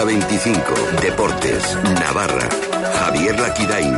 Hora 25. Deportes. Navarra. Javier Laquidain.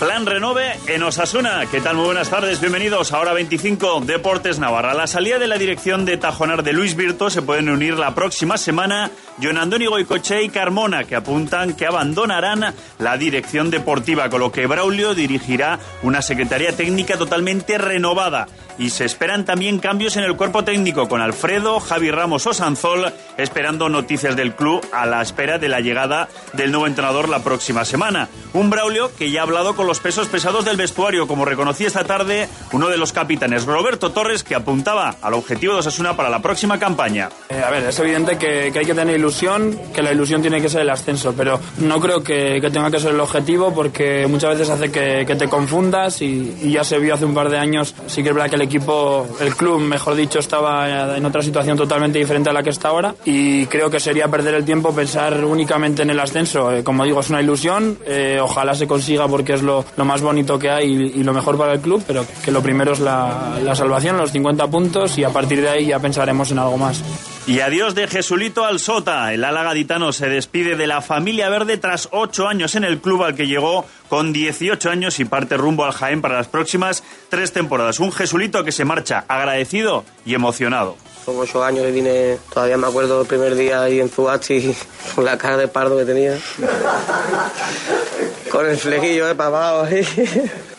Plan Renove en Osasuna. ¿Qué tal? Muy buenas tardes. Bienvenidos a Hora 25 Deportes Navarra. A la salida de la dirección de Tajonar de Luis Virto se pueden unir la próxima semana John Andoni Goicoche y Carmona, que apuntan que abandonarán la dirección deportiva, con lo que Braulio dirigirá una secretaría técnica totalmente renovada. Y se esperan también cambios en el cuerpo técnico, con Alfredo, Javi Ramos o Sanzol esperando noticias del club a la espera de la llegada del nuevo entrenador la próxima semana. Un Braulio que ya ha hablado con los pesos pesados del vestuario, como reconocía esta tarde uno de los capitanes, Roberto Torres, que apuntaba al objetivo de Osasuna para la próxima campaña. Eh, a ver, es evidente que, que, hay que tener ilusión, que la ilusión tiene que ser el ascenso, pero no creo que, tenga que ser el objetivo porque muchas veces hace que, que te confundas y, y, ya se vio hace un par de años, sí que es verdad que el equipo, el club, mejor dicho, estaba en otra situación totalmente diferente a la que está ahora y creo que sería perder el tiempo pensar únicamente en el ascenso. Eh, como digo, es una ilusión, eh, ojalá se consiga porque es lo, más bonito que hay y, lo mejor para el club, pero que lo primero es la, la salvación, los 50 puntos y a partir de ahí ya pensaremos en algo más. Y adiós de Jesulito al Sota. El ala gaditano se despide de la familia verde tras ocho años en el club al que llegó con 18 años y parte rumbo al Jaén para las próximas tres temporadas. Un Jesulito que se marcha agradecido y emocionado. Son ocho años que vine, todavía me acuerdo el primer día ahí en Zuachi con la cara de pardo que tenía. con el flequillo de papado ahí.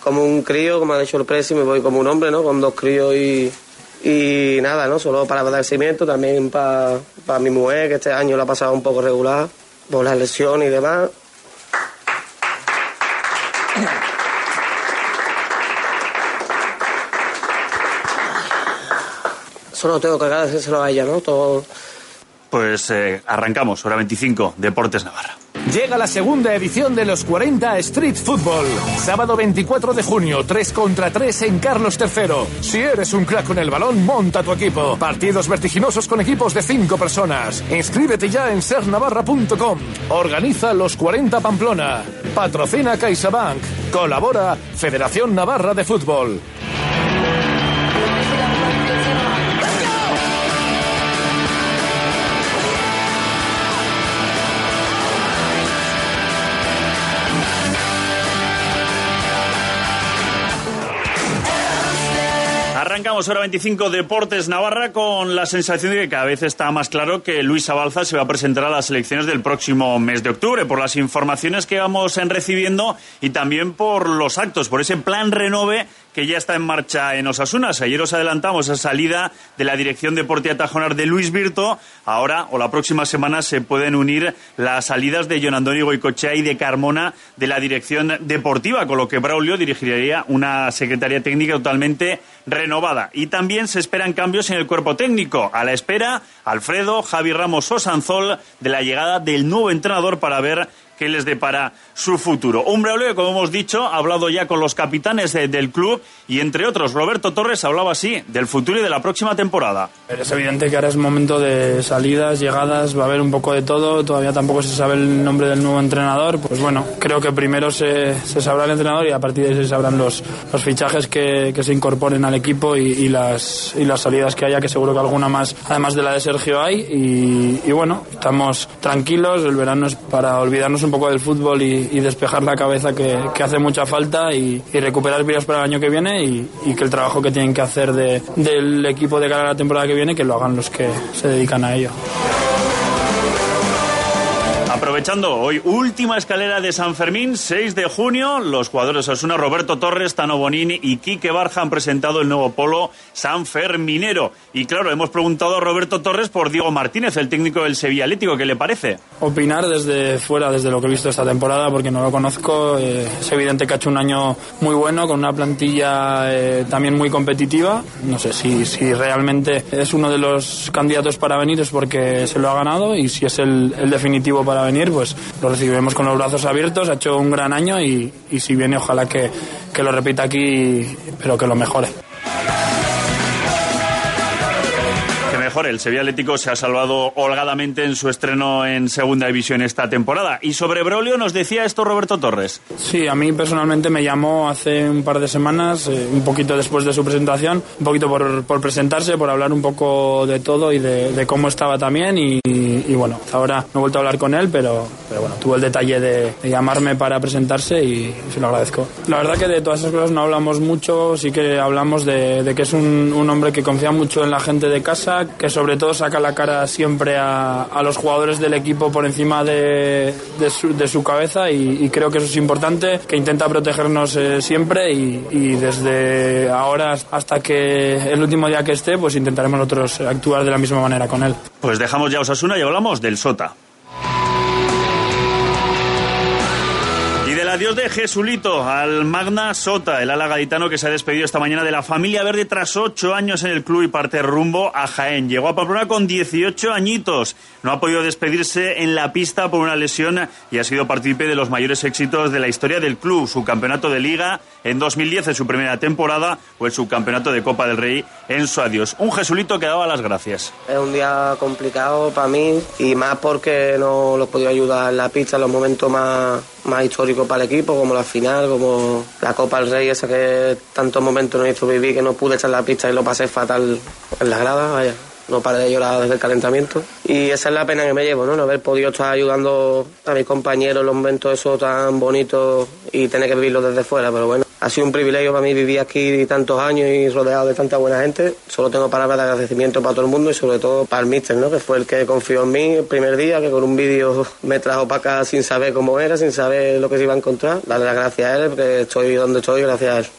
como un crío, como ha dicho el presi, me voy como un hombre, ¿no? Con dos críos y y nada, no solo para agradecimiento, también para, para mi mujer, que este año la ha pasado un poco regular por las lesiones y demás. Solo tengo que agradecérselo a ella, ¿no? Todo. Pues eh, arrancamos, hora 25, Deportes Navarra. Llega la segunda edición de los 40 Street Football. Sábado 24 de junio, 3 contra 3 en Carlos III. Si eres un crack con el balón, monta tu equipo. Partidos vertiginosos con equipos de 5 personas. Inscríbete ya en sernavarra.com. Organiza los 40 Pamplona. Patrocina CaixaBank. Colabora Federación Navarra de Fútbol. Hora 25 Deportes Navarra con la sensación de que cada vez está más claro que Luis Abalza se va a presentar a las elecciones del próximo mes de octubre por las informaciones que vamos recibiendo y también por los actos, por ese plan renove que ya está en marcha en Osasuna. Ayer os adelantamos esa salida de la dirección deportiva Tajonar de Luis Virto. Ahora o la próxima semana se pueden unir las salidas de John Antonio Goicochea y de Carmona de la dirección deportiva, con lo que Braulio dirigiría una secretaría técnica totalmente renovada. Y también se esperan cambios en el cuerpo técnico. A la espera, Alfredo, Javi Ramos o Sanzol de la llegada del nuevo entrenador para ver qué les depara su futuro. Un Braulio, como hemos dicho, ha hablado ya con los capitanes de, del club y, entre otros, Roberto Torres hablaba así del futuro y de la próxima temporada. Es evidente que ahora es momento de salidas, llegadas, va a haber un poco de todo, todavía tampoco se sabe el nombre del nuevo entrenador. Pues bueno, creo que primero se, se sabrá el entrenador y a partir de ahí se sabrán los, los fichajes que, que, se incorporen al equipo y, y, las, y las salidas que haya, que seguro que alguna más, además de la de Sergio, hay. Y, y bueno, estamos tranquilos, el verano es para olvidarnos un poco del fútbol y, despejar la cabeza que, hace mucha falta y, recuperar vídeos para el año que viene y, y, que el trabajo que tienen que hacer de, del equipo de cara a la temporada que viene que lo hagan los que se dedican a ello. Aprovechando hoy última escalera de San Fermín, 6 de junio, los jugadores Osuna, Roberto Torres, Tano Bonini y Quique Barja han presentado el nuevo polo San Ferminero. Y claro, hemos preguntado a Roberto Torres por Diego Martínez, el técnico del Sevilla Atlético, ¿qué le parece? Opinar desde fuera, desde lo que he visto esta temporada, porque no lo conozco, eh, es evidente que ha hecho un año muy bueno, con una plantilla eh, también muy competitiva. No sé si, realmente es uno de los candidatos para venir, es porque se lo ha ganado, y si es el definitivo para venir, pues lo recibiremos con los brazos abiertos. Ha hecho un gran año y, y si viene, ojalá que, que, lo repita aquí, pero que lo mejore. El Sevilla Atlético se ha salvado holgadamente en su estreno en Segunda División esta temporada. Y sobre Brolio nos decía esto Roberto Torres. Sí, a mí personalmente me llamó hace un par de semanas, eh, un poquito después de su presentación, un poquito por, presentarse, por hablar un poco de todo y de, cómo estaba también. Y, bueno, ahora no he vuelto a hablar con él, pero, bueno, tuvo el detalle de, llamarme para presentarse y, se lo agradezco. La verdad que de todas esas cosas no hablamos mucho, sí que hablamos de, de que es un, un hombre que confía mucho en la gente de casa, que sobre todo saca la cara siempre a, a los jugadores del equipo por encima de, de, su, de su, cabeza y, creo que eso es importante, que intenta protegernos eh, siempre y, desde ahora hasta que el último día que esté, pues intentaremos nosotros actuar de la misma manera con él. Pues dejamos ya Osasuna y hablamos del Sota. Adiós de Jesulito al Magna Sota, el ala gaditano que se ha despedido esta mañana de la familia verde tras ocho años en el club y parte rumbo a Jaén. Llegó a Pamplona con 18 añitos. No ha podido despedirse en la pista por una lesión y ha sido partícipe de los mayores éxitos de la historia del club. Su campeonato de liga en 2010 en su primera temporada o el subcampeonato de Copa del Rey en su adiós. Un Jesulito que daba las gracias. Es un día complicado para mí y más porque no lo he podido ayudar en la pista en los momentos más más histórico para el equipo, como la final, como la Copa del Rey, esa que tantos momentos nos hizo vivir que no pude echar la pista y lo pasé fatal en la grada, vaya. No paré de llorar desde el calentamiento. Y esa es la pena que me llevo, ¿no? No haber podido estar ayudando a mis compañeros en los momentos esos tan bonitos y tener que vivirlo desde fuera, pero bueno ha sido un privilegio para mí vivir aquí tantos años y rodeado de tanta buena gente. Solo tengo palabras de agradecimiento para todo el mundo y sobre todo para el míster, ¿no? que fue el que confió en mí el primer día, que con un vídeo me trajo para acá sin saber cómo era, sin saber lo que se iba a encontrar. Darle las gracias a él porque estoy donde estoy gracias a él.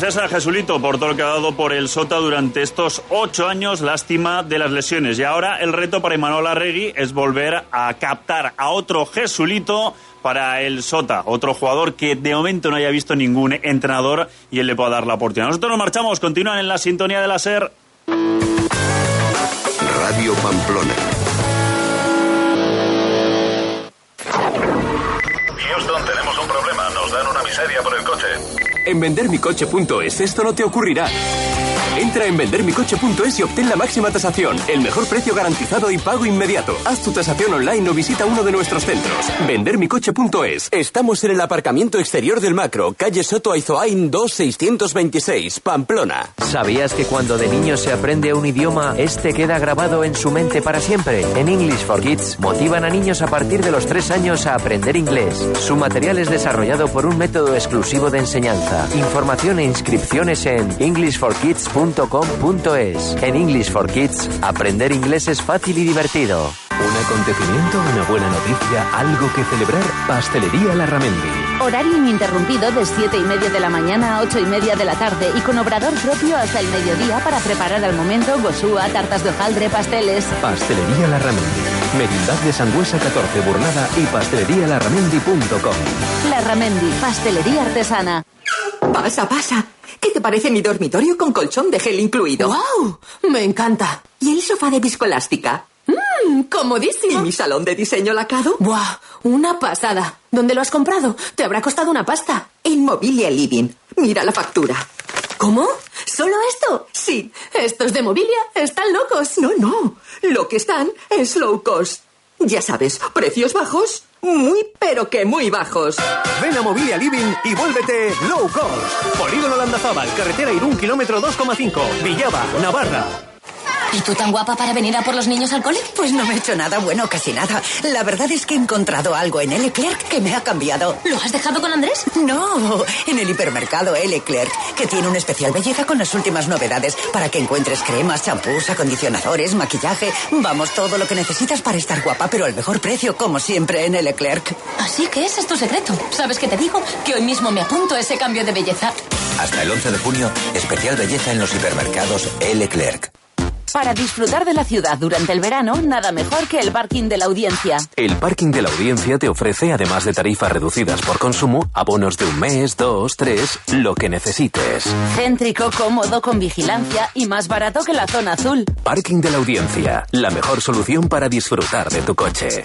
Gracias a Jesulito por todo lo que ha dado por el Sota durante estos ocho años, lástima de las lesiones. Y ahora el reto para Imanol Arregui es volver a captar a otro Jesulito para el Sota, otro jugador que de momento no haya visto ningún entrenador y él le pueda dar la oportunidad. Nosotros nos marchamos, continúan en la sintonía de la SER. Radio Pamplona. Coche. En vendermicoche.es esto no te ocurrirá. Entra en vendermicoche.es y obtén la máxima tasación, el mejor precio garantizado y pago inmediato. Haz tu tasación online o visita uno de nuestros centros. Vendermicoche.es. Estamos en el aparcamiento exterior del Macro, calle Soto Aizoain 2626, Pamplona. ¿Sabías que cuando de niño se aprende un idioma, este queda grabado en su mente para siempre? En English for Kids motivan a niños a partir de los 3 años a aprender inglés. Su material es desarrollado por un método exclusivo de enseñanza. Información e inscripciones en englishforkids.com .com.es. En English for Kids, aprender inglés es fácil y divertido. Un acontecimiento, una buena noticia, algo que celebrar. Pastelería Larramendi. Horario ininterrumpido de 7 y media de la mañana a 8 y media de la tarde y con obrador propio hasta el mediodía para preparar al momento gosúa, tartas de hojaldre, pasteles. Pastelería Larramendi. Merindad de Sangüesa 14 Burnada y pastelerialarramendi.com. Larramendi, pastelería artesana. Pasa, pasa. ¿Qué te parece mi dormitorio con colchón de gel incluido? ¡Wow! Me encanta. ¿Y el sofá de viscoelástica? ¡Mmm! ¡Comodísimo! ¿Y mi salón de diseño lacado? ¡Buah! Una pasada. ¿Dónde lo has comprado? Te habrá costado una pasta. En Mobilia Living. Mira la factura. ¿Cómo? ¿Solo esto? Sí. Estos de Mobilia están locos. No, no. Lo que están es low cost. Ya sabes, precios bajos muy, pero que muy bajos. Ven a Mobilia Living y vuélvete low cost. Polígono Landazábal, carretera Irún, kilómetro 2,5. Villaba, Navarra. ¿Y tú tan guapa para venir a por los niños al cole? Pues no me he hecho nada bueno, casi nada. La verdad es que he encontrado algo en L. Clerc que me ha cambiado. ¿Lo has dejado con Andrés? No, en el hipermercado L. Clerc, que tiene una especial belleza con las últimas novedades para que encuentres cremas, champús, acondicionadores, maquillaje. Vamos, todo lo que necesitas para estar guapa, pero al mejor precio, como siempre en L. Clerc. Así que ese es tu secreto. ¿Sabes qué te digo? Que hoy mismo me apunto a ese cambio de belleza. Hasta el 11 de junio, especial belleza en los hipermercados L. Clerc. Para disfrutar de la ciudad durante el verano, nada mejor que el parking de la audiencia. El parking de la audiencia te ofrece, además de tarifas reducidas por consumo, abonos de un mes, dos, tres, lo que necesites. Céntrico, cómodo, con vigilancia y más barato que la zona azul. Parking de la audiencia, la mejor solución para disfrutar de tu coche.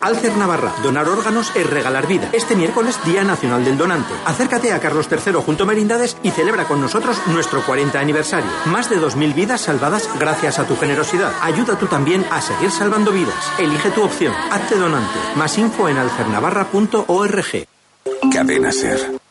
Alcer Navarra, donar órganos es regalar vida. Este miércoles, Día Nacional del Donante. Acércate a Carlos III junto a Merindades y celebra con nosotros nuestro 40 aniversario. Más de 2.000 vidas salvadas gracias a tu generosidad. Ayuda tú también a seguir salvando vidas. Elige tu opción. Hazte donante. Más info en alcernavarra.org. Cadena Ser.